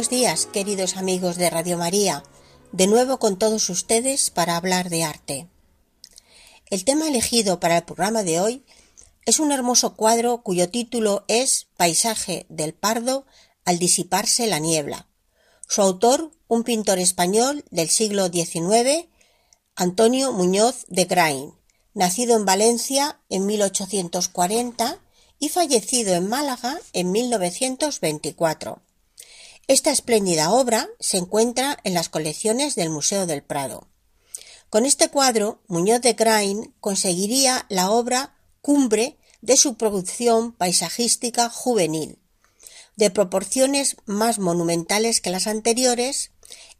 Buenos días, queridos amigos de Radio María, de nuevo con todos ustedes para hablar de arte. El tema elegido para el programa de hoy es un hermoso cuadro cuyo título es Paisaje del Pardo al disiparse la niebla. Su autor, un pintor español del siglo XIX, Antonio Muñoz de Grain, nacido en Valencia en 1840 y fallecido en Málaga en 1924. Esta espléndida obra se encuentra en las colecciones del Museo del Prado. Con este cuadro, Muñoz de Grain conseguiría la obra cumbre de su producción paisajística juvenil. De proporciones más monumentales que las anteriores,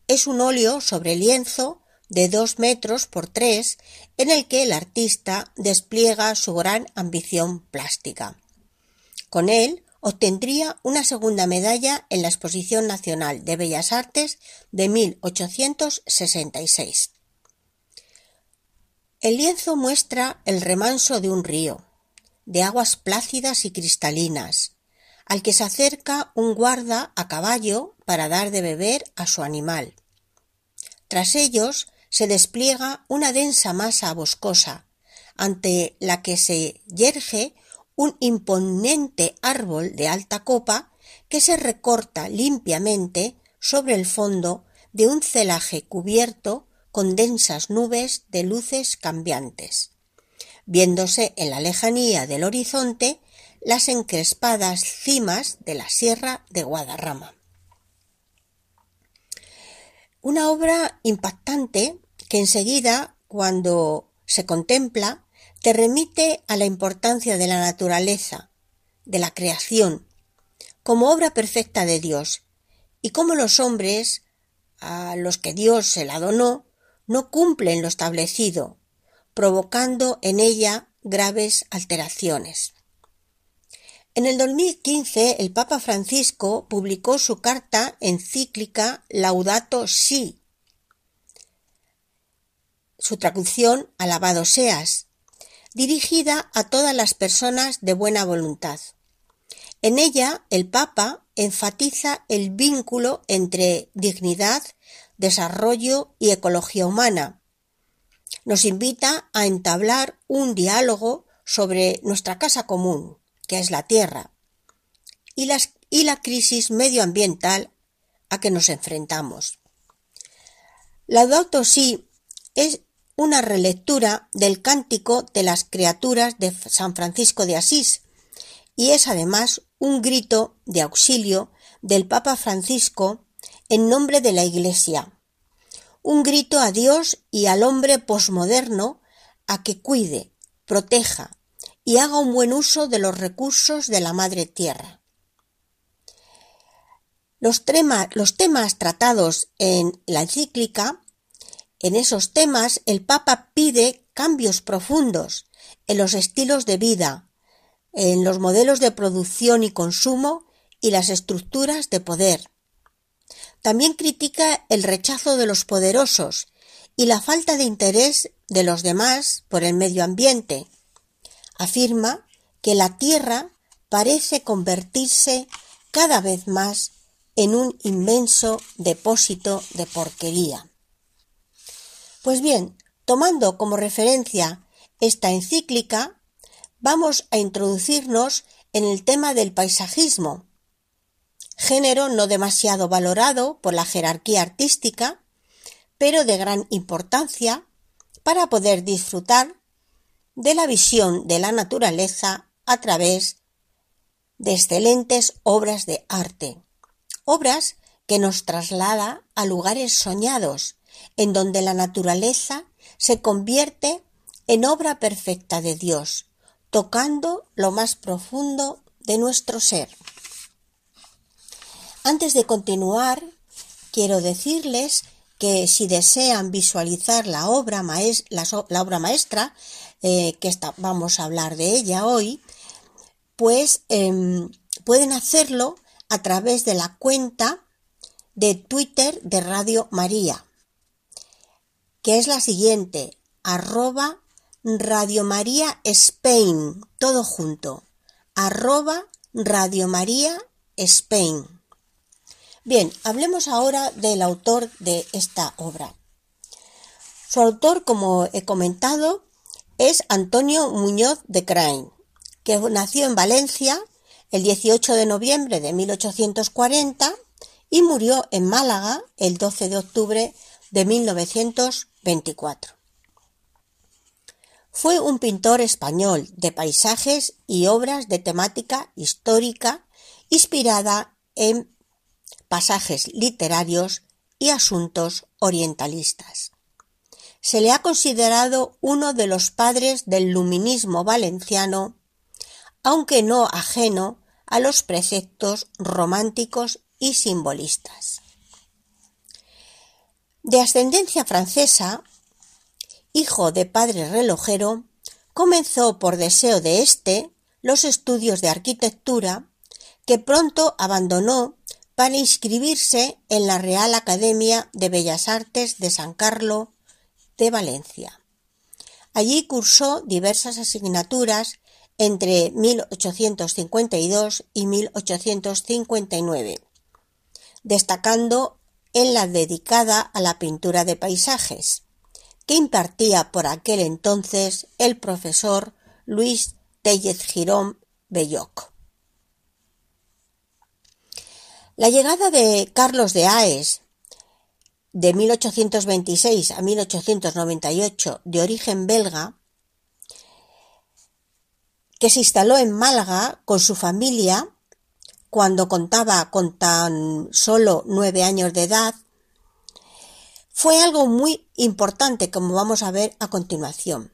es un óleo sobre lienzo de dos metros por tres en el que el artista despliega su gran ambición plástica. Con él obtendría una segunda medalla en la Exposición Nacional de Bellas Artes de 1866. El lienzo muestra el remanso de un río, de aguas plácidas y cristalinas, al que se acerca un guarda a caballo para dar de beber a su animal. Tras ellos se despliega una densa masa boscosa, ante la que se yerge un imponente árbol de alta copa que se recorta limpiamente sobre el fondo de un celaje cubierto con densas nubes de luces cambiantes, viéndose en la lejanía del horizonte las encrespadas cimas de la Sierra de Guadarrama. Una obra impactante que enseguida, cuando se contempla, te remite a la importancia de la naturaleza, de la creación, como obra perfecta de Dios, y cómo los hombres, a los que Dios se la donó, no cumplen lo establecido, provocando en ella graves alteraciones. En el 2015 el Papa Francisco publicó su carta encíclica Laudato Si, su traducción Alabado seas, dirigida a todas las personas de buena voluntad. En ella el Papa enfatiza el vínculo entre dignidad, desarrollo y ecología humana. Nos invita a entablar un diálogo sobre nuestra casa común, que es la Tierra, y, la crisis medioambiental a que nos enfrentamos. Laudato Si es una relectura del Cántico de las Criaturas de San Francisco de Asís, y es además un grito de auxilio del Papa Francisco en nombre de la Iglesia, un grito a Dios y al hombre posmoderno a que cuide, proteja y haga un buen uso de los recursos de la Madre Tierra. Los, los temas tratados en la encíclica en esos temas el Papa pide cambios profundos en los estilos de vida, en los modelos de producción y consumo y las estructuras de poder. También critica el rechazo de los poderosos y la falta de interés de los demás por el medio ambiente. Afirma que la Tierra parece convertirse cada vez más en un inmenso depósito de porquería. Pues bien, tomando como referencia esta encíclica, vamos a introducirnos en el tema del paisajismo, género no demasiado valorado por la jerarquía artística, pero de gran importancia para poder disfrutar de la visión de la naturaleza a través de excelentes obras de arte, obras que nos traslada a lugares soñados, en donde la naturaleza se convierte en obra perfecta de Dios, tocando lo más profundo de nuestro ser. Antes de continuar, quiero decirles que si desean visualizar la obra, maestra, eh, que vamos a hablar de ella hoy, pues em, pueden hacerlo a través de la cuenta de Twitter de Radio María, que es la siguiente, arroba Radio María Spain, todo junto, arroba Radio María Spain. Bien, hablemos ahora del autor de esta obra. Su autor, como he comentado, es Antonio Muñoz de Crain, que nació en Valencia el 18 de noviembre de 1840 y murió en Málaga el 12 de octubre de 1924. Fue un pintor español de paisajes y obras de temática histórica inspirada en pasajes literarios y asuntos orientalistas. Se le ha considerado uno de los padres del luminismo valenciano, aunque no ajeno a los preceptos románticos y simbolistas. De ascendencia francesa, hijo de padre relojero, comenzó por deseo de éste los estudios de arquitectura que pronto abandonó para inscribirse en la Real Academia de Bellas Artes de San Carlos de Valencia. Allí cursó diversas asignaturas entre 1852 y 1859, destacando en la dedicada a la pintura de paisajes, que impartía por aquel entonces el profesor Luis Tellez Girón Belloc. La llegada de Carlos de Aes de 1826 a 1898 de origen belga, que se instaló en Málaga con su familia cuando contaba con tan solo nueve años de edad, fue algo muy importante, como vamos a ver a continuación.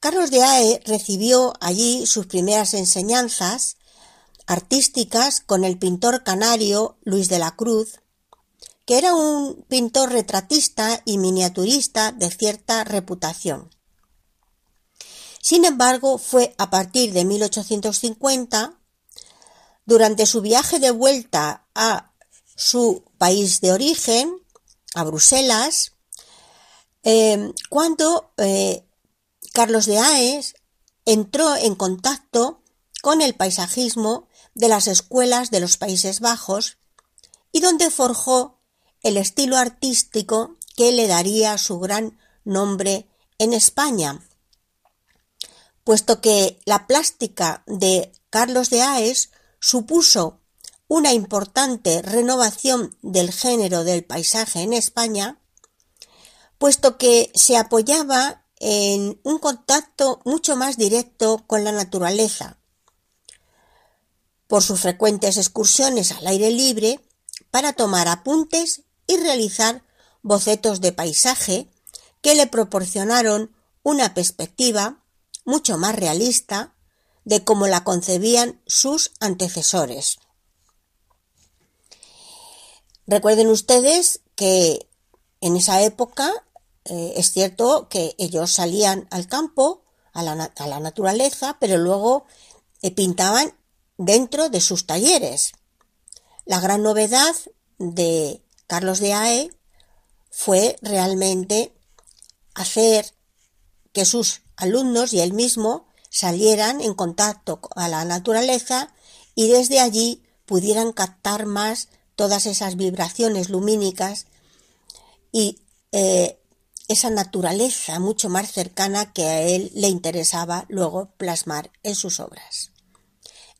Carlos de Ae recibió allí sus primeras enseñanzas artísticas con el pintor canario Luis de la Cruz, que era un pintor retratista y miniaturista de cierta reputación. Sin embargo, fue a partir de 1850, durante su viaje de vuelta a su país de origen, a Bruselas, eh, cuando eh, Carlos de Aes entró en contacto con el paisajismo de las escuelas de los Países Bajos y donde forjó el estilo artístico que le daría su gran nombre en España, puesto que la plástica de Carlos de Aes supuso una importante renovación del género del paisaje en España, puesto que se apoyaba en un contacto mucho más directo con la naturaleza, por sus frecuentes excursiones al aire libre para tomar apuntes y realizar bocetos de paisaje que le proporcionaron una perspectiva mucho más realista de cómo la concebían sus antecesores. Recuerden ustedes que en esa época eh, es cierto que ellos salían al campo, a la, naturaleza, pero luego eh, pintaban dentro de sus talleres. La gran novedad de Carlos de Ae fue realmente hacer que sus alumnos y él mismo salieran en contacto con la naturaleza y desde allí pudieran captar más todas esas vibraciones lumínicas y eh, esa naturaleza mucho más cercana que a él le interesaba luego plasmar en sus obras.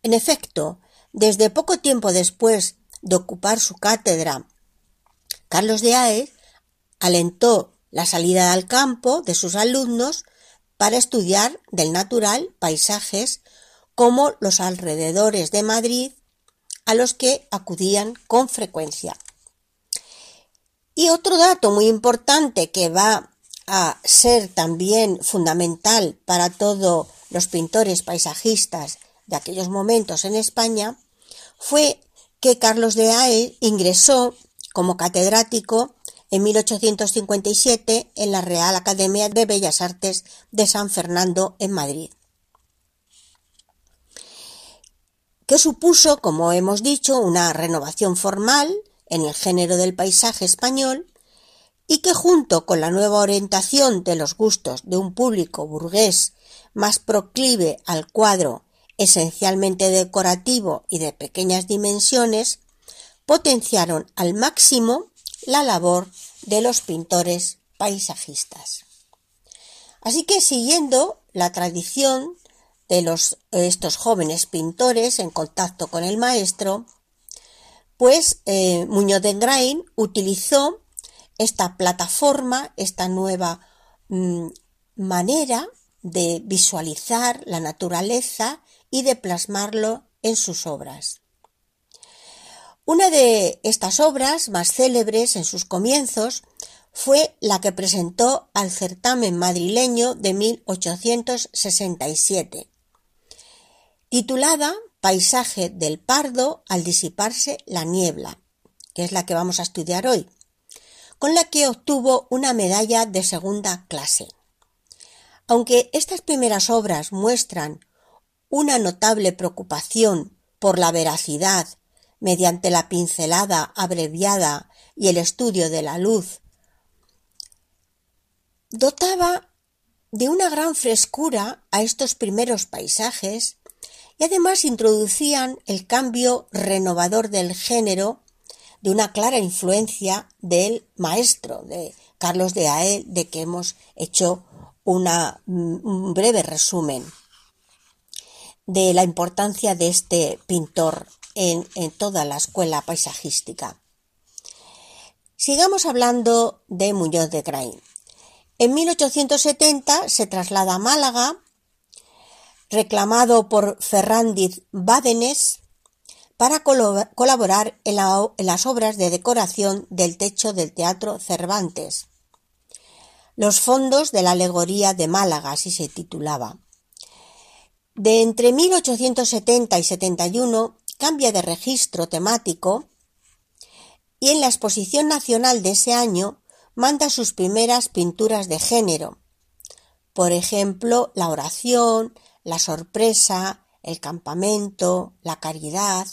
En efecto, desde poco tiempo después de ocupar su cátedra, Carlos de Aes alentó la salida al campo de sus alumnos para estudiar del natural paisajes como los alrededores de Madrid a los que acudían con frecuencia. Y otro dato muy importante que va a ser también fundamental para todos los pintores paisajistas de aquellos momentos en España fue que Carlos de Ae ingresó como catedrático en 1857 en la Real Academia de Bellas Artes de San Fernando en Madrid. que supuso, como hemos dicho, una renovación formal en el género del paisaje español y que junto con la nueva orientación de los gustos de un público burgués más proclive al cuadro esencialmente decorativo y de pequeñas dimensiones, potenciaron al máximo la labor de los pintores paisajistas. Así que siguiendo la tradición de estos jóvenes pintores en contacto con el maestro, pues eh, Muñoz de Grain utilizó esta plataforma, esta nueva mm, manera de visualizar la naturaleza y de plasmarlo en sus obras. Una de estas obras más célebres en sus comienzos fue la que presentó al certamen madrileño de 1867, titulada Paisaje del Pardo al disiparse la niebla, que es la que vamos a estudiar hoy, con la que obtuvo una medalla de segunda clase. Aunque estas primeras obras muestran una notable preocupación por la veracidad mediante la pincelada abreviada y el estudio de la luz, dotaba de una gran frescura a estos primeros paisajes y además introducían el cambio renovador del género de una clara influencia del maestro de Carlos de Ael, de que hemos hecho un breve resumen de la importancia de este pintor en, toda la escuela paisajística. Sigamos hablando de Muñoz de Grain. En 1870 se traslada a Málaga, reclamado por Ferrandiz Bádenes, para colaborar en, en, las obras de decoración del techo del Teatro Cervantes. Los fondos de la alegoría de Málaga, así se titulaba. De entre 1870 y 71 cambia de registro temático y en la exposición nacional de ese año manda sus primeras pinturas de género. Por ejemplo, la oración, la sorpresa, el campamento, la caridad.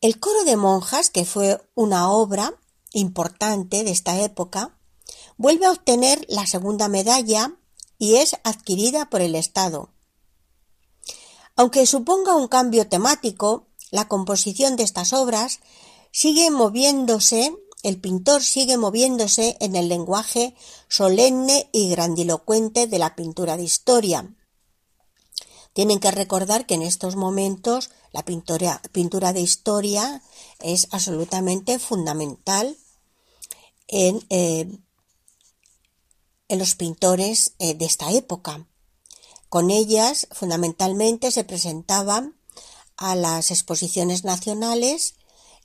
El coro de monjas, que fue una obra importante de esta época, vuelve a obtener la segunda medalla y es adquirida por el Estado. Aunque suponga un cambio temático, la composición de estas obras sigue moviéndose, el pintor sigue moviéndose en el lenguaje solemne y grandilocuente de la pintura de historia. Tienen que recordar que en estos momentos la pintura, de historia es absolutamente fundamental en, eh, los pintores eh, de esta época. Con ellas, fundamentalmente, se presentaban a las exposiciones nacionales,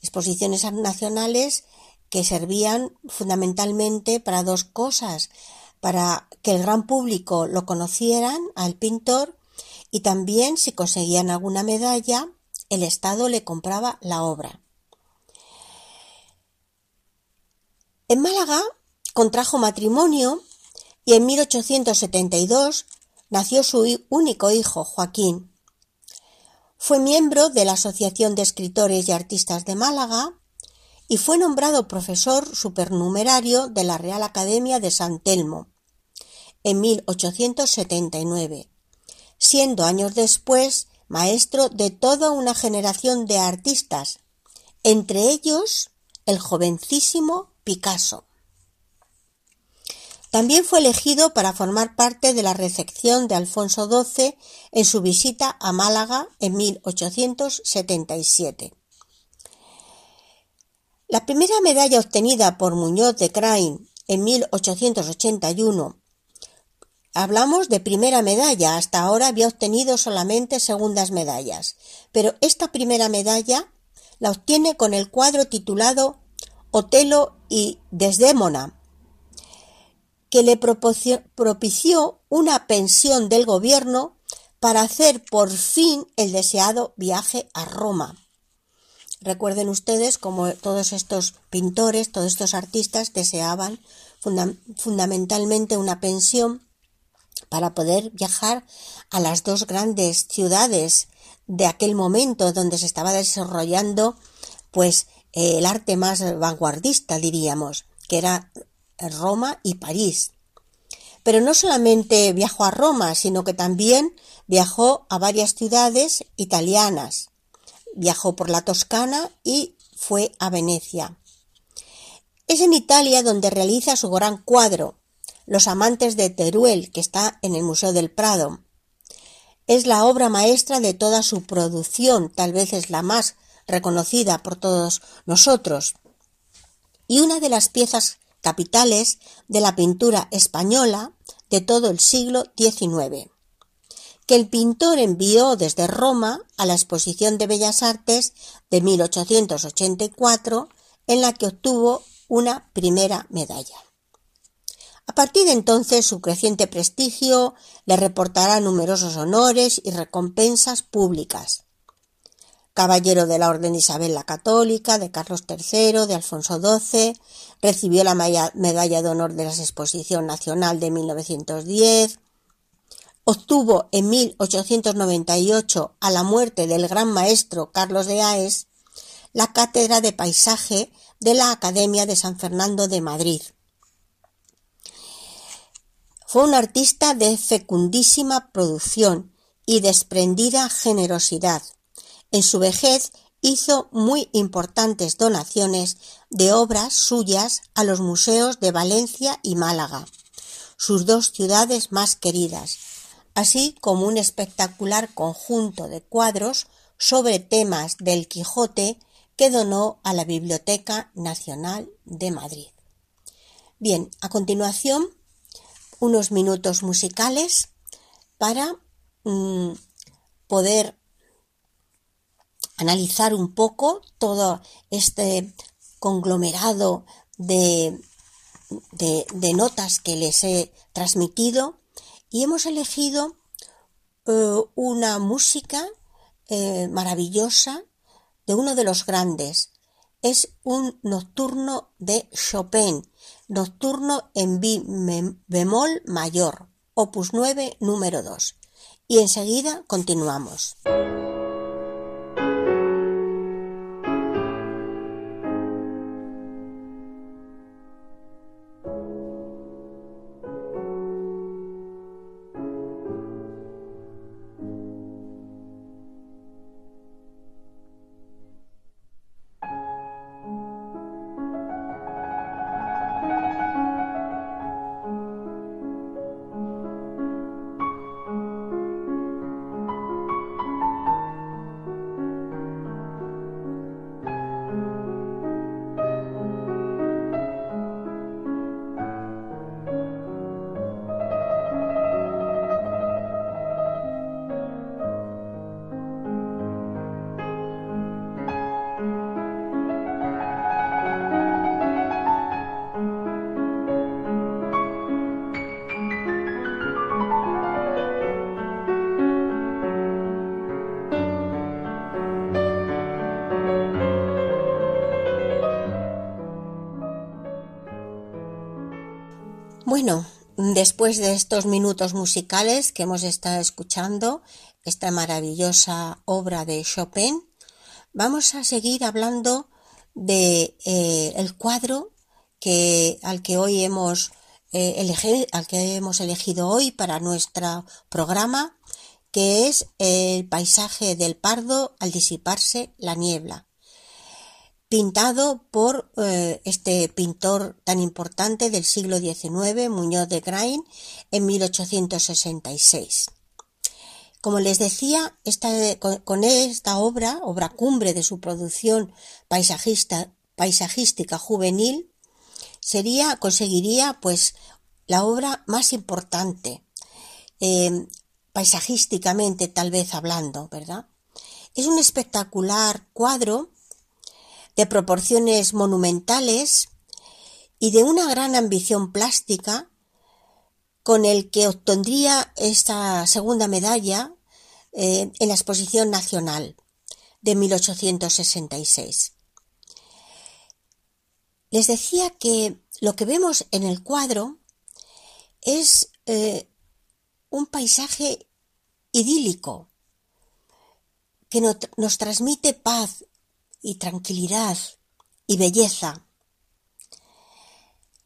exposiciones nacionales que servían fundamentalmente para dos cosas, para que el gran público lo conocieran al pintor y también si conseguían alguna medalla, el Estado le compraba la obra. En Málaga contrajo matrimonio y en 1872 nació su único hijo, Joaquín. Fue miembro de la Asociación de Escritores y Artistas de Málaga y fue nombrado profesor supernumerario de la Real Academia de San Telmo en 1879, siendo años después maestro de toda una generación de artistas, entre ellos el jovencísimo Picasso. También fue elegido para formar parte de la recepción de Alfonso XII en su visita a Málaga en 1877. La primera medalla obtenida por Muñoz de Crain en 1881 Hablamos de primera medalla, hasta ahora había obtenido solamente segundas medallas, pero esta primera medalla la obtiene con el cuadro titulado Otelo y Desdémona, que le propició una pensión del gobierno para hacer por fin el deseado viaje a Roma. Recuerden ustedes como todos estos pintores, todos estos artistas deseaban fundamentalmente una pensión para poder viajar a las dos grandes ciudades de aquel momento donde se estaba desarrollando pues el arte más vanguardista diríamos que era Roma y París. Pero no solamente viajó a Roma sino que también viajó a varias ciudades italianas. Viajó por la Toscana y fue a Venecia. Es en Italia donde realiza su gran cuadro los amantes de Teruel que está en el Museo del Prado. Es la obra maestra de toda su producción, tal vez es la más reconocida por todos nosotros, y una de las piezas capitales de la pintura española de todo el siglo XIX, que el pintor envió desde Roma a la Exposición de Bellas Artes de 1884, en la que obtuvo una primera medalla. A partir de entonces su creciente prestigio le reportará numerosos honores y recompensas públicas. Caballero de la Orden Isabel la Católica, de Carlos III, de Alfonso XII, recibió la Medalla de Honor de la Exposición Nacional de 1910, obtuvo en 1898, a la muerte del gran maestro Carlos de Aes, la cátedra de paisaje de la Academia de San Fernando de Madrid. Fue un artista de fecundísima producción y desprendida generosidad. En su vejez hizo muy importantes donaciones de obras suyas a los museos de Valencia y Málaga, sus dos ciudades más queridas, así como un espectacular conjunto de cuadros sobre temas del Quijote que donó a la Biblioteca Nacional de Madrid. Bien, a continuación unos minutos musicales para mm, poder analizar un poco todo este conglomerado de, notas que les he transmitido y hemos elegido eh, una música eh, maravillosa de uno de los grandes. Es un nocturno de Chopin Nocturno en bemol mayor, opus 9, número 2. Y enseguida continuamos. Después de estos minutos musicales que hemos estado escuchando, esta maravillosa obra de Chopin, vamos a seguir hablando de eh, el cuadro que al que hoy hemos eh, al que hemos elegido hoy para nuestro programa, que es el paisaje del Pardo al disiparse la niebla pintado por eh, este pintor tan importante del siglo XIX, Muñoz de Grain, en 1866. Como les decía, esta, con, esta obra, obra cumbre de su producción paisajista, paisajística juvenil, sería, conseguiría pues la obra más importante, eh, paisajísticamente tal vez hablando, ¿verdad? Es un espectacular cuadro de proporciones monumentales y de una gran ambición plástica con el que obtendría esta segunda medalla eh, en la exposición nacional. de 1866. Les decía que lo que vemos en el cuadro es eh, un paisaje idílico que nos transmite paz y tranquilidad y belleza.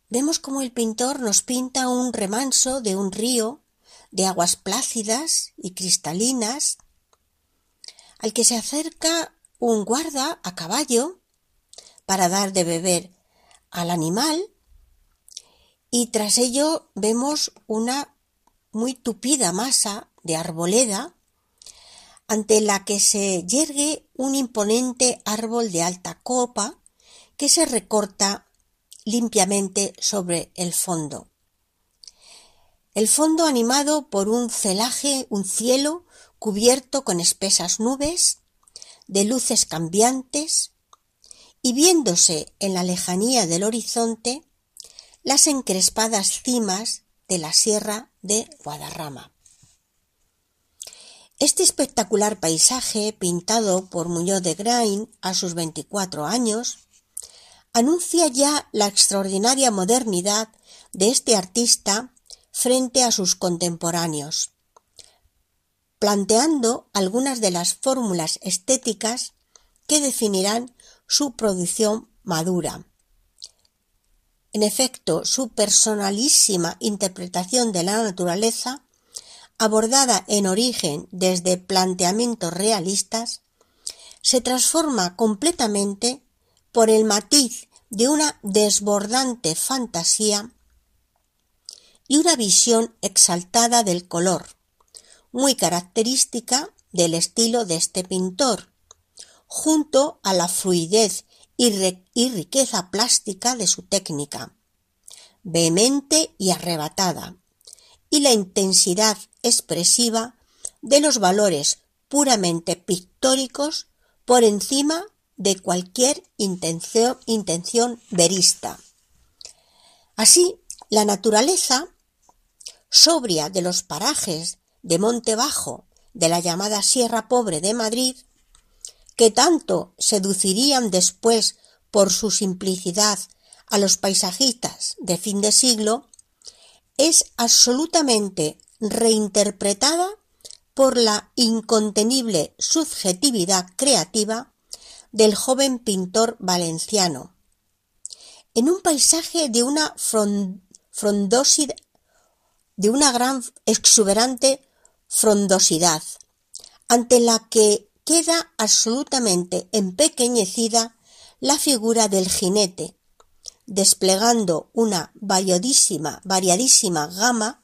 Vemos como el pintor nos pinta un remanso de un río de aguas plácidas y cristalinas, al que se acerca un guarda a caballo para dar de beber al animal y tras ello vemos una muy tupida masa de arboleda ante la que se yergue un imponente árbol de alta copa que se recorta limpiamente sobre el fondo. El fondo animado por un celaje, un cielo cubierto con espesas nubes, de luces cambiantes, y viéndose en la lejanía del horizonte las encrespadas cimas de la sierra de Guadarrama. Este espectacular paisaje, pintado por Muñoz de Grain a sus 24 años, anuncia ya la extraordinaria modernidad de este artista frente a sus contemporáneos, planteando algunas de las fórmulas estéticas que definirán su producción madura. En efecto, su personalísima interpretación de la naturaleza, abordada en origen desde planteamientos realistas, se transforma completamente por el matiz de una desbordante fantasía y una visión exaltada del color, muy característica del estilo de este pintor, junto a la fluidez y, riqueza plástica de su técnica, vehemente y arrebatada, y la intensidad expresiva de los valores puramente pictóricos por encima de cualquier intención, verista. Así, la naturaleza sobria de los parajes de Monte Bajo de la llamada Sierra Pobre de Madrid, que tanto seducirían después por su simplicidad a los paisajistas de fin de siglo, es absolutamente reinterpretada por la incontenible subjetividad creativa del joven pintor valenciano, en un paisaje de una frondosidad de una gran exuberante frondosidad, ante la que queda absolutamente empequeñecida la figura del jinete, desplegando una variadísima, variadísima gama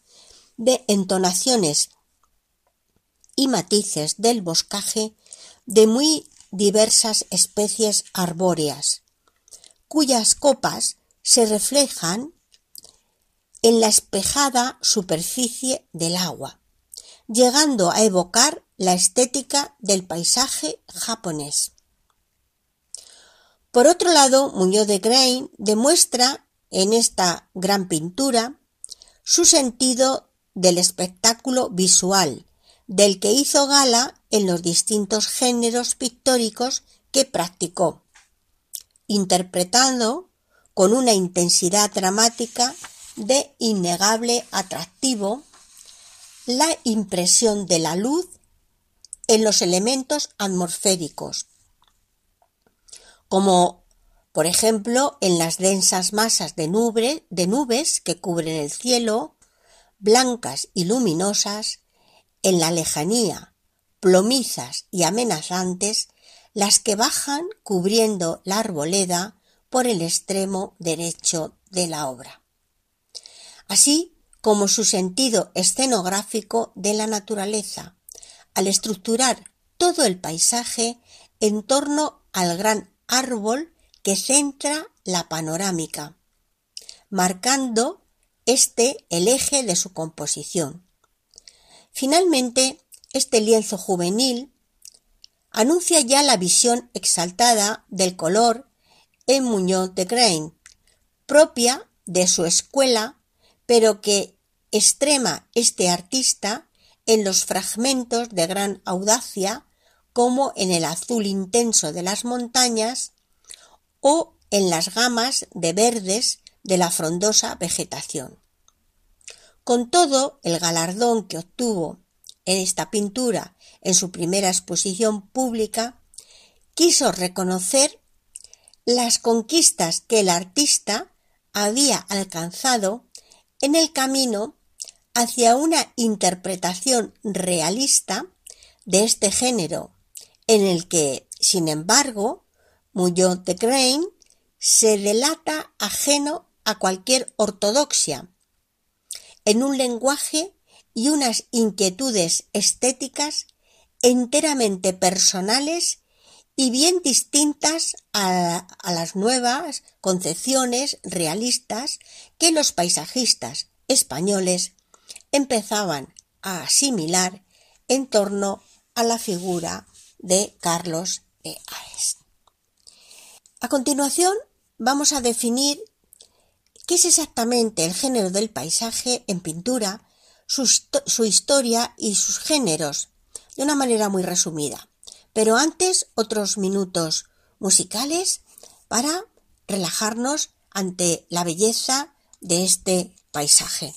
de entonaciones y matices del boscaje de muy diversas especies arbóreas, cuyas copas se reflejan en la espejada superficie del agua, llegando a evocar la estética del paisaje japonés. Por otro lado, Muñoz de Grain demuestra en esta gran pintura su sentido del espectáculo visual, del que hizo gala en los distintos géneros pictóricos que practicó, interpretando con una intensidad dramática de innegable atractivo la impresión de la luz en los elementos atmosféricos, como por ejemplo en las densas masas de, de nubes que cubren el cielo, blancas y luminosas, en la lejanía, plomizas y amenazantes, las que bajan cubriendo la arboleda por el extremo derecho de la obra. Así como su sentido escenográfico de la naturaleza, al estructurar todo el paisaje en torno al gran árbol que centra la panorámica, marcando este el eje de su composición. Finalmente, este lienzo juvenil anuncia ya la visión exaltada del color en Muñoz de Grain, propia de su escuela pero que extrema este artista en los fragmentos de gran audacia como en el azul intenso de las montañas o en las gamas de verdes de la frondosa vegetación. Con todo, el galardón que obtuvo en esta pintura en su primera exposición pública quiso reconocer las conquistas que el artista había alcanzado en el camino hacia una interpretación realista de este género, en el que, sin embargo, Muñoz de Grain se delata ajeno a cualquier ortodoxia, en un lenguaje y unas inquietudes estéticas enteramente personales y bien distintas a, las nuevas concepciones realistas que los paisajistas españoles empezaban a asimilar en torno a la figura de Carlos de Ares. A continuación vamos a definir qué es exactamente el género del paisaje en pintura, su, su historia y sus géneros, de una manera muy resumida. Pero antes otros minutos musicales para relajarnos ante la belleza de este paisaje.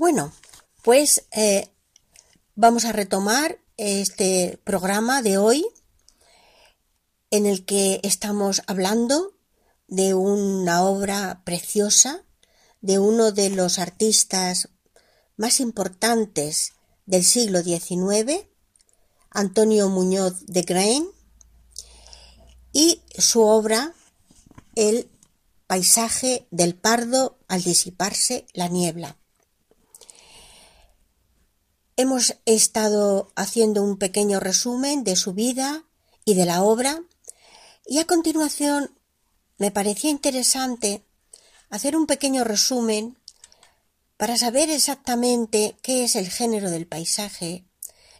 Bueno, pues eh, vamos a retomar este programa de hoy en el que estamos hablando de una obra preciosa de uno de los artistas más importantes del siglo XIX, Antonio Muñoz de Grain, y su obra El paisaje del pardo al disiparse la niebla. Hemos estado haciendo un pequeño resumen de su vida y de la obra y a continuación me parecía interesante hacer un pequeño resumen para saber exactamente qué es el género del paisaje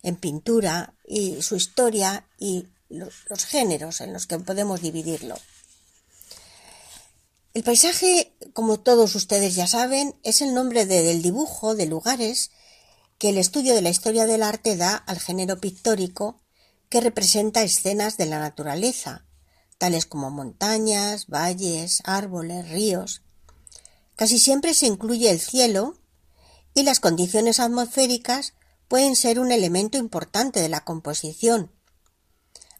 en pintura y su historia y los, géneros en los que podemos dividirlo. El paisaje, como todos ustedes ya saben, es el nombre del dibujo de lugares que el estudio de la historia del arte da al género pictórico que representa escenas de la naturaleza, tales como montañas, valles, árboles, ríos. Casi siempre se incluye el cielo y las condiciones atmosféricas pueden ser un elemento importante de la composición.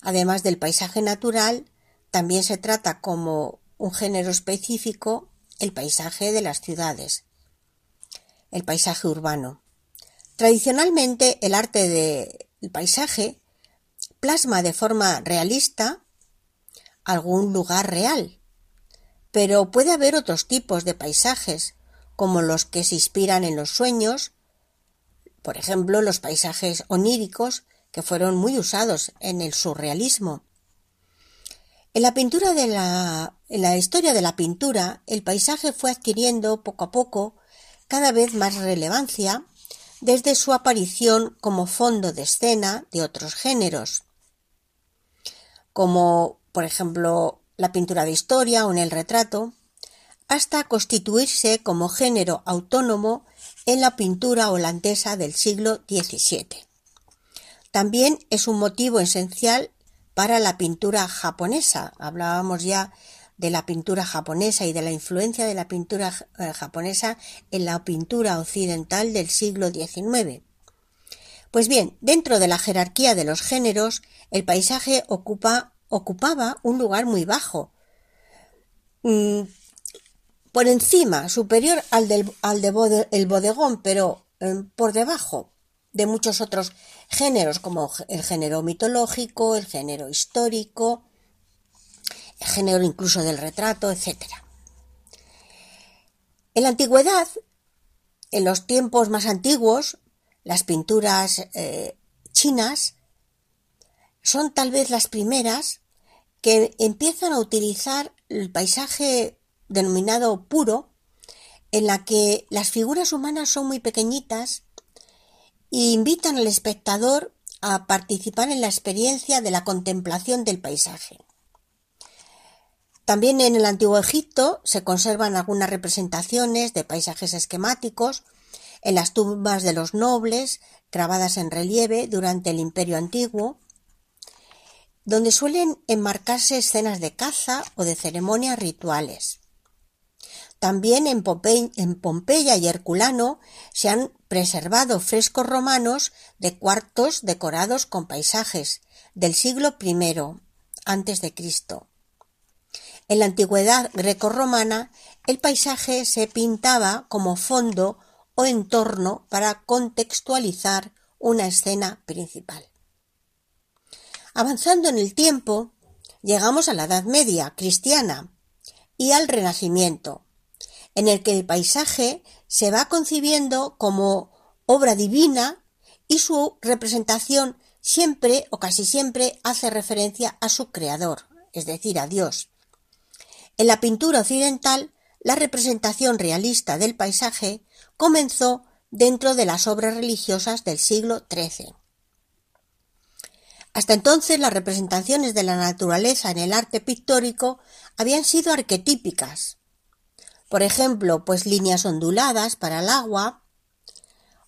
Además del paisaje natural, también se trata como un género específico el paisaje de las ciudades, el paisaje urbano. Tradicionalmente, el arte del paisaje plasma de forma realista algún lugar real, pero puede haber otros tipos de paisajes, como los que se inspiran en los sueños, por ejemplo, los paisajes oníricos que fueron muy usados en el surrealismo. En la pintura de la, en la historia de la pintura, el paisaje fue adquiriendo poco a poco cada vez más relevancia desde su aparición como fondo de escena de otros géneros, como por ejemplo la pintura de historia o en el retrato, hasta constituirse como género autónomo en la pintura holandesa del siglo XVII. También es un motivo esencial para la pintura japonesa. Hablábamos ya de la pintura japonesa y de la influencia de la pintura eh, japonesa en la pintura occidental del siglo XIX. Pues bien, dentro de la jerarquía de los géneros, el paisaje ocupa, ocupaba un lugar muy bajo, mm, por encima, superior al del de bodegón, pero eh, por debajo de muchos otros géneros, como el género mitológico, el género histórico, género incluso del retrato, etc. En la antigüedad, en los tiempos más antiguos, las pinturas eh, chinas son tal vez las primeras que empiezan a utilizar el paisaje denominado puro, en la que las figuras humanas son muy pequeñitas e invitan al espectador a participar en la experiencia de la contemplación del paisaje. También en el Antiguo Egipto se conservan algunas representaciones de paisajes esquemáticos en las tumbas de los nobles, grabadas en relieve durante el Imperio Antiguo, donde suelen enmarcarse escenas de caza o de ceremonias rituales. También en, Pompeya y Herculano se han preservado frescos romanos de cuartos decorados con paisajes del siglo I antes de Cristo. En la antigüedad grecorromana el paisaje se pintaba como fondo o entorno para contextualizar una escena principal. Avanzando en el tiempo, llegamos a la Edad Media cristiana y al Renacimiento, en el que el paisaje se va concibiendo como obra divina y su representación siempre o casi siempre hace referencia a su creador, es decir, a Dios. En la pintura occidental, la representación realista del paisaje comenzó dentro de las obras religiosas del siglo XIII. Hasta entonces las representaciones de la naturaleza en el arte pictórico habían sido arquetípicas, por ejemplo, pues líneas onduladas para el agua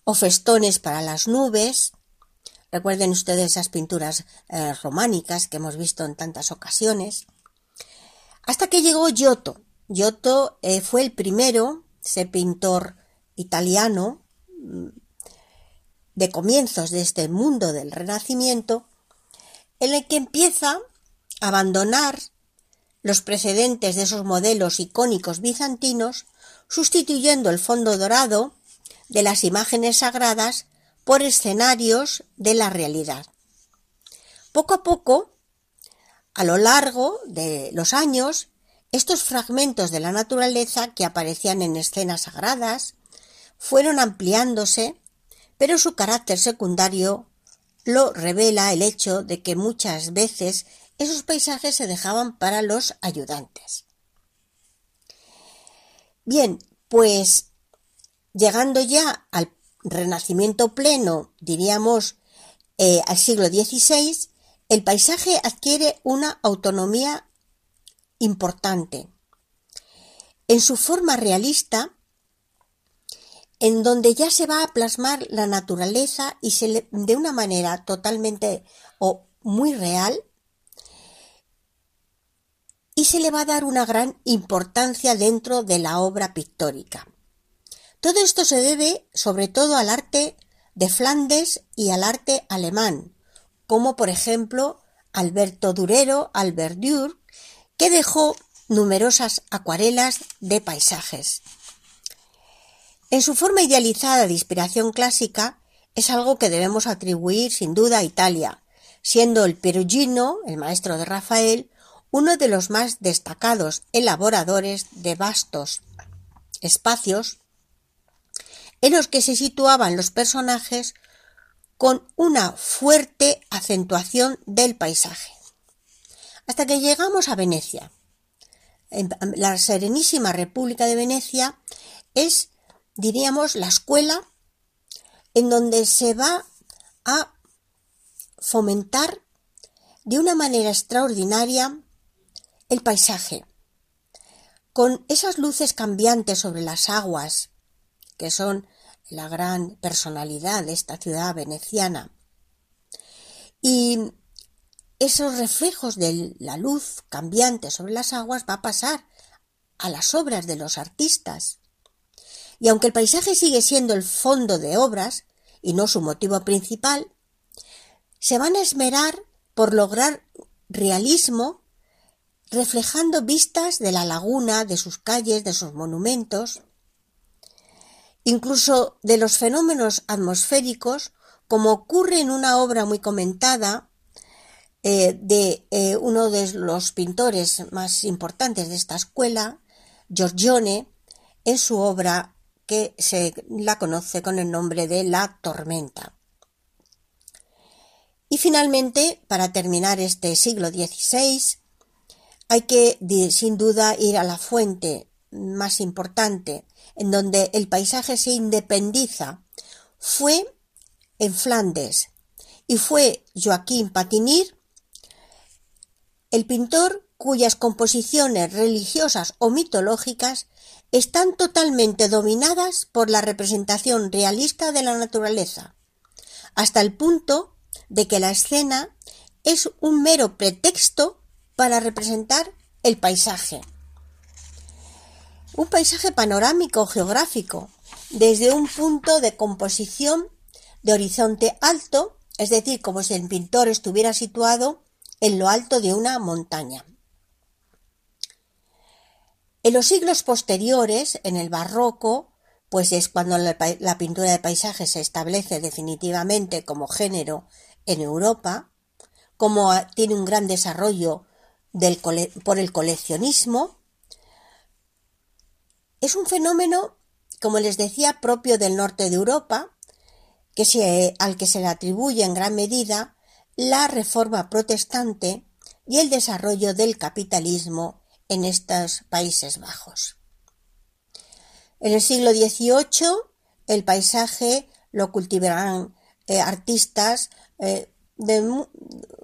o festones para las nubes. Recuerden ustedes esas pinturas eh, románicas que hemos visto en tantas ocasiones. Hasta que llegó Giotto. Giotto eh, fue el primero, ese pintor italiano mm, de comienzos de este mundo del Renacimiento, en el que empieza a abandonar los precedentes de esos modelos icónicos bizantinos, sustituyendo el fondo dorado de las imágenes sagradas por escenarios de la realidad. Poco a poco, a lo largo de los años, estos fragmentos de la naturaleza que aparecían en escenas sagradas fueron ampliándose, pero su carácter secundario lo revela el hecho de que muchas veces esos paisajes se dejaban para los ayudantes. Bien, pues llegando ya al Renacimiento pleno, diríamos eh, al siglo XVI, el paisaje adquiere una autonomía importante. En su forma realista, en donde ya se va a plasmar la naturaleza y se de una manera totalmente o muy real y se le va a dar una gran importancia dentro de la obra pictórica. Todo esto se debe sobre todo al arte de Flandes y al arte alemán, como por ejemplo Alberto Durero, Albert Dürer, que dejó numerosas acuarelas de paisajes. En su forma idealizada de inspiración clásica es algo que debemos atribuir sin duda a Italia, siendo el Perugino, el maestro de Rafael, uno de los más destacados elaboradores de vastos espacios en los que se situaban los personajes con una fuerte acentuación del paisaje. Hasta que llegamos a Venecia. La Serenísima República de Venecia es, diríamos, la escuela en donde se va a fomentar de una manera extraordinaria el paisaje, con esas luces cambiantes sobre las aguas, que son la gran personalidad de esta ciudad veneciana, Y esos reflejos de la luz cambiante sobre las aguas va a pasar a las obras de los artistas. Y aunque el paisaje sigue siendo el fondo de obras y no su motivo principal, se van a esmerar por lograr realismo reflejando vistas de la laguna, de sus calles, de sus monumentos, incluso de los fenómenos atmosféricos, como ocurre en una obra muy comentada eh, de eh, uno de los pintores más importantes de esta escuela, Giorgione, en su obra que se la conoce con el nombre de La Tormenta. Y finalmente, para terminar este siglo XVI, hay que sin duda ir a la fuente más importante en donde el paisaje se independiza fue en Flandes y fue Joaquín Patinir el pintor cuyas composiciones religiosas o mitológicas están totalmente dominadas por la representación realista de la naturaleza, hasta el punto de que la escena es un mero pretexto para representar el paisaje. Un paisaje panorámico geográfico, desde un punto de composición de horizonte alto, es decir, como si el pintor estuviera situado en lo alto de una montaña. En los siglos posteriores, en el barroco, pues es cuando la, pintura de paisaje se establece definitivamente como género en Europa, como tiene un gran desarrollo por el coleccionismo, es un fenómeno, como les decía, propio del norte de Europa, que al que se le atribuye en gran medida la reforma protestante y el desarrollo del capitalismo en estos Países Bajos. En el siglo XVIII el paisaje lo cultivarán eh, artistas eh, de,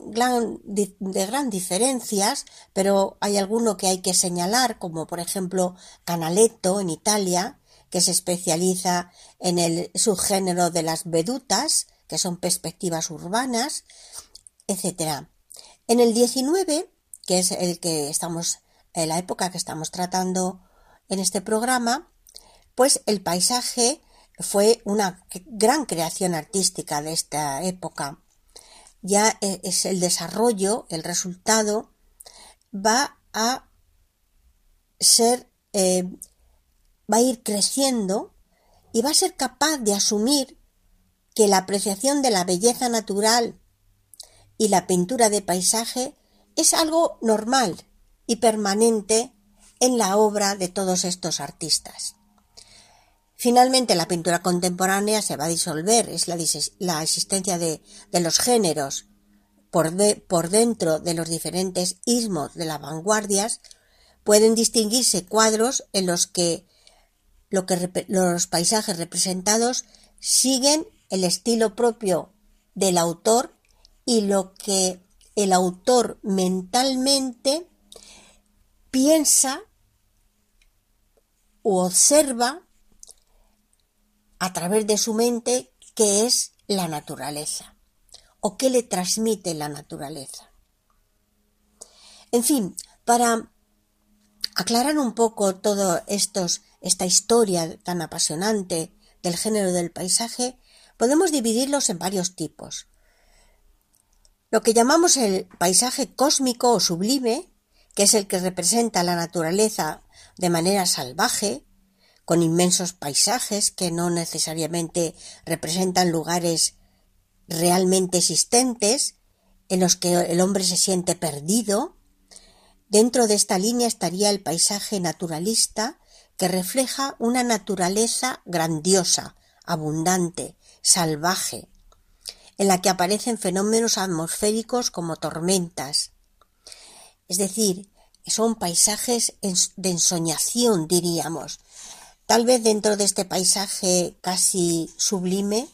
gran, de, gran diferencias, pero hay alguno que hay que señalar, como por ejemplo Canaletto en Italia, que se especializa en el subgénero de las vedutas, que son perspectivas urbanas, etc. En el 19, que es el que estamos en la época que estamos tratando en este programa, pues el paisaje fue una gran creación artística de esta época. Ya e, es el desarrollo, el resultado, va a ser, eh, va a ir creciendo y va a ser capaz de asumir que la apreciación de la belleza natural y la pintura de paisaje es algo normal y permanente en la obra de todos estos artistas. Finalmente, la pintura contemporánea se va a disolver, es la, existencia de, los géneros por, por dentro de los diferentes ismos de las vanguardias, pueden distinguirse cuadros en los que, lo que los paisajes representados siguen el estilo propio del autor y lo que el autor mentalmente piensa o observa a través de su mente qué es la naturaleza o qué le transmite la naturaleza. En fin, para aclarar un poco todo estos, esta historia tan apasionante del género del paisaje, podemos dividirlos en varios tipos. Lo que llamamos el paisaje cósmico o sublime, que es el que representa la naturaleza de manera salvaje, con inmensos paisajes que no necesariamente representan lugares realmente existentes, en los que el hombre se siente perdido. Dentro de esta línea estaría el paisaje naturalista, que refleja una naturaleza grandiosa, abundante, salvaje, en la que aparecen fenómenos atmosféricos como tormentas, es decir, son paisajes de ensoñación, diríamos. Tal vez dentro de este paisaje casi sublime,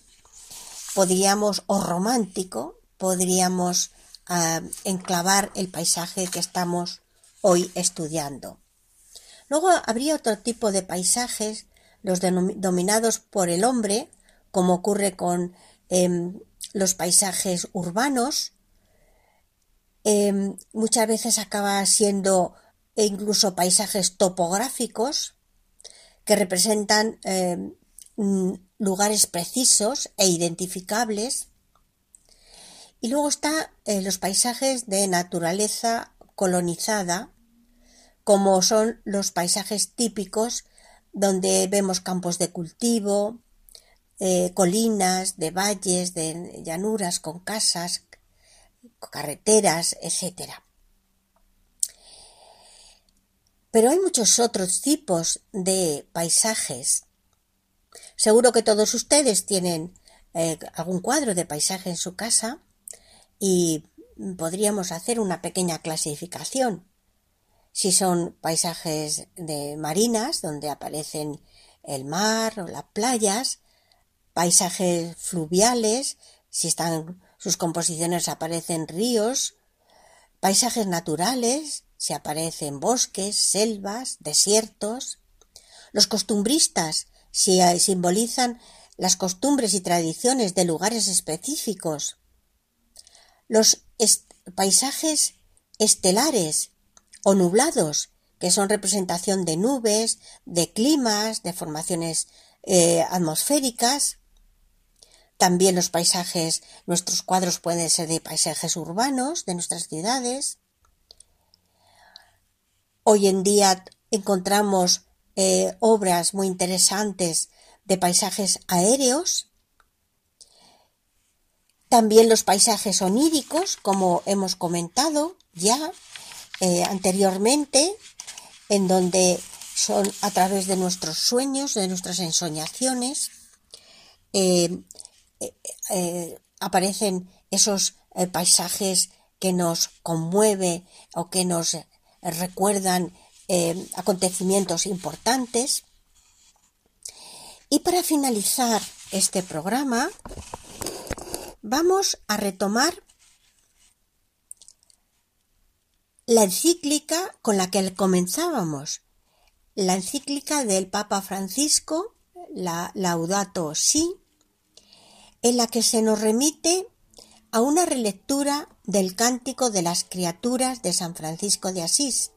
podríamos, o romántico, podríamos ah, enclavar el paisaje que estamos hoy estudiando. Luego habría otro tipo de paisajes, los dominados por el hombre, como ocurre con em, los paisajes urbanos, em, muchas veces acaba siendo incluso paisajes topográficos que representan em, lugares precisos e identificables. Y luego están eh, los paisajes de naturaleza colonizada, como son los paisajes típicos donde vemos campos de cultivo, eh, colinas, de valles, de llanuras con casas, carreteras, etc. Pero hay muchos otros tipos de paisajes. Seguro que todos ustedes tienen eh, algún cuadro de paisaje en su casa y podríamos hacer una pequeña clasificación. Si son paisajes de marinas, donde aparecen el mar o las playas, paisajes fluviales, si están sus composiciones aparecen ríos, paisajes naturales, si aparecen bosques, selvas, desiertos. Los costumbristas, si simbolizan las costumbres y tradiciones de lugares específicos. Los paisajes estelares o nublados, que son representación de nubes, de climas, de formaciones eh, atmosféricas. También los paisajes, nuestros cuadros pueden ser de paisajes urbanos de nuestras ciudades. Hoy en día encontramos eh, obras muy interesantes de paisajes aéreos. También los paisajes oníricos, como hemos comentado ya eh, anteriormente, en donde son a través de nuestros sueños, de nuestras ensoñaciones, eh, aparecen esos paisajes que nos conmueven o que nos recuerdan acontecimientos importantes. Y para finalizar este programa, vamos a retomar la encíclica con la que comenzábamos, la encíclica del Papa Francisco, la Laudato Si, en la que se nos remite a una relectura del cántico de las criaturas de San Francisco de Asís.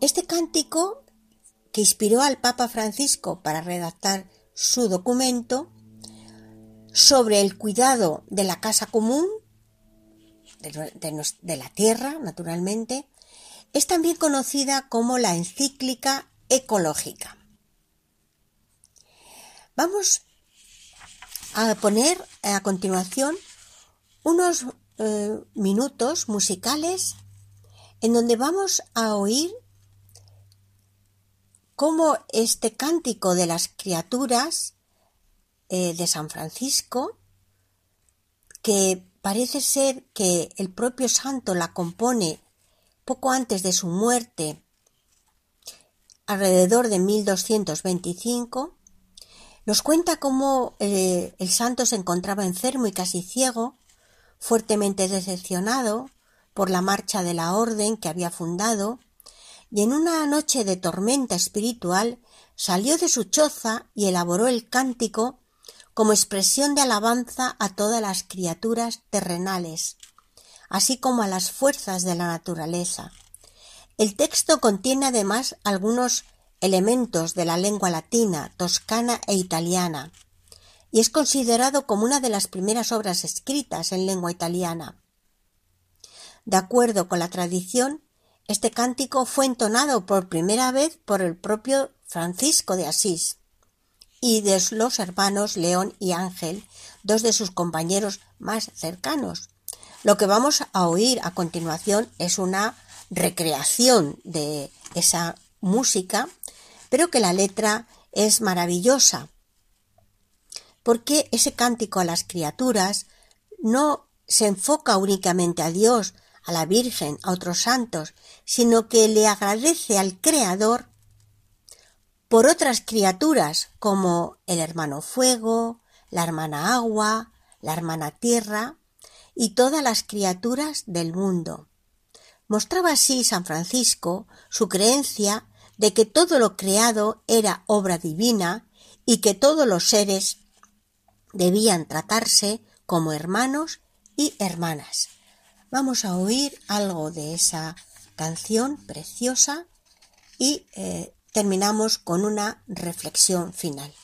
Este cántico, que inspiró al Papa Francisco para redactar su documento sobre el cuidado de la casa común, de, la Tierra, naturalmente, es también conocida como la encíclica ecológica. Vamos a poner a continuación unos eh, minutos musicales en donde vamos a oír cómo este cántico de las criaturas eh, de San Francisco, que Parece ser que el propio santo la compone poco antes de su muerte, alrededor de 1225, nos cuenta cómo eh, el santo se encontraba enfermo y casi ciego, fuertemente decepcionado por la marcha de la orden que había fundado, y en una noche de tormenta espiritual salió de su choza y elaboró el cántico como expresión de alabanza a todas las criaturas terrenales, así como a las fuerzas de la naturaleza. El texto contiene además algunos elementos de la lengua latina, toscana e italiana, y es considerado como una de las primeras obras escritas en lengua italiana. De acuerdo con la tradición, este cántico fue entonado por primera vez por el propio Francisco de Asís, y de los hermanos León y Ángel, dos de sus compañeros más cercanos. Lo que vamos a oír a continuación es una recreación de esa música, pero que la letra es maravillosa, porque ese cántico a las criaturas no se enfoca únicamente a Dios, a la Virgen, a otros santos, sino que le agradece al Creador por otras criaturas como el hermano fuego, la hermana agua, la hermana tierra y todas las criaturas del mundo. Mostraba así San Francisco su creencia de que todo lo creado era obra divina y que todos los seres debían tratarse como hermanos y hermanas. vamos a oír algo de esa canción preciosa y eh, terminamos con una reflexión final.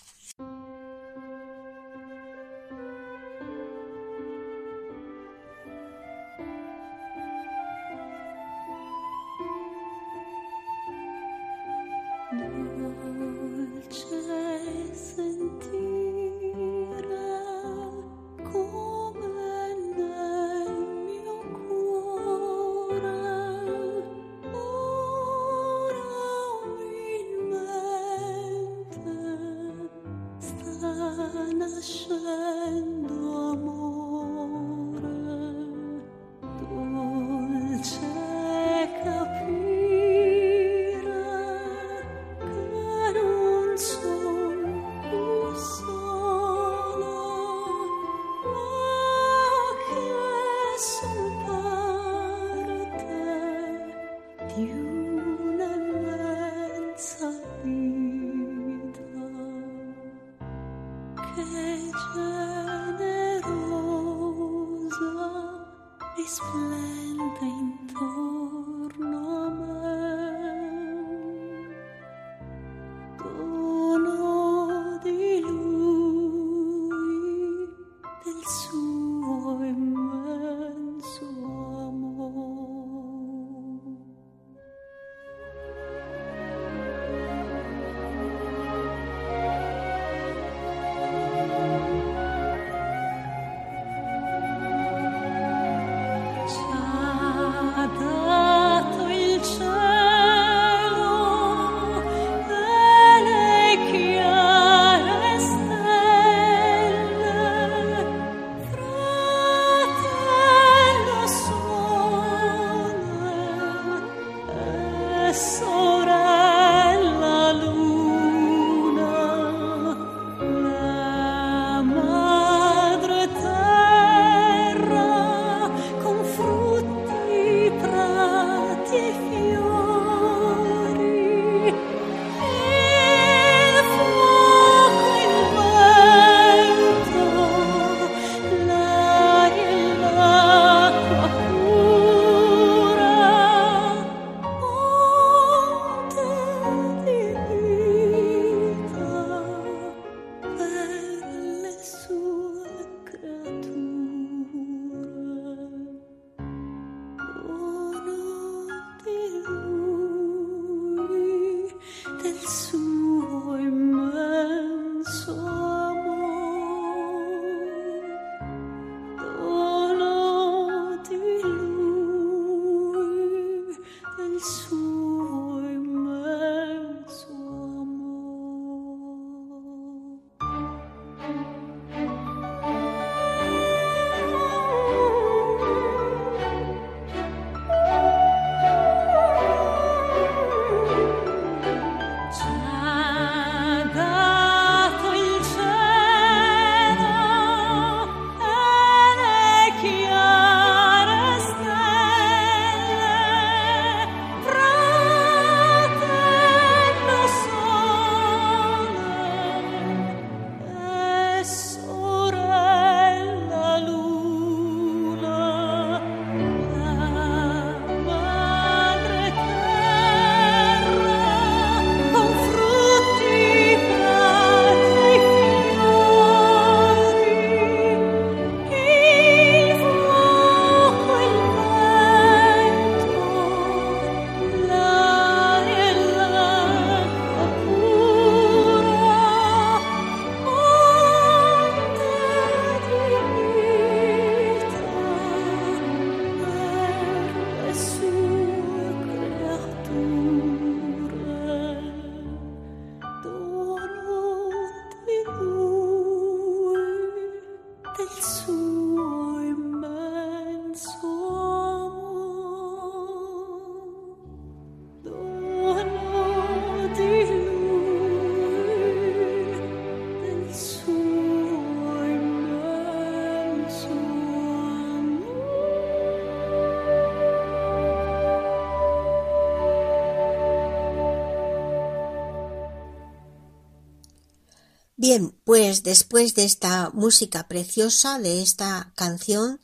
Bien, pues después de esta música preciosa, de esta canción,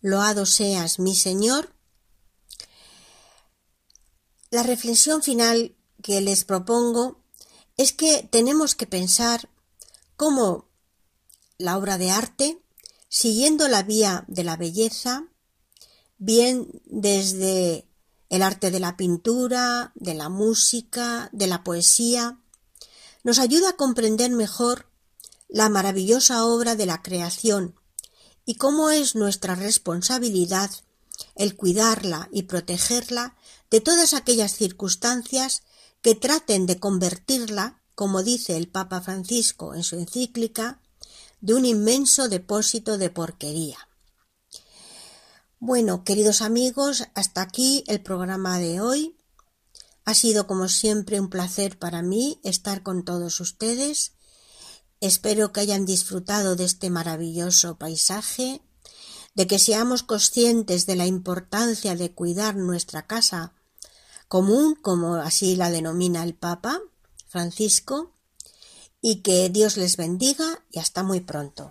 Loado seas mi Señor. La reflexión final que les propongo es que tenemos que pensar cómo la obra de arte, siguiendo la vía de la belleza, bien desde el arte de la pintura, de la música, de la poesía, nos ayuda a comprender mejor la maravillosa obra de la creación y cómo es nuestra responsabilidad el cuidarla y protegerla de todas aquellas circunstancias que traten de convertirla, como dice el Papa Francisco en su encíclica, de un inmenso depósito de porquería. Bueno, queridos amigos, hasta aquí el programa de hoy. Ha sido como siempre un placer para mí estar con todos ustedes. Espero que hayan disfrutado de este maravilloso paisaje, de que seamos conscientes de la importancia de cuidar nuestra casa común, como así la denomina el Papa Francisco, y que Dios les bendiga y hasta muy pronto.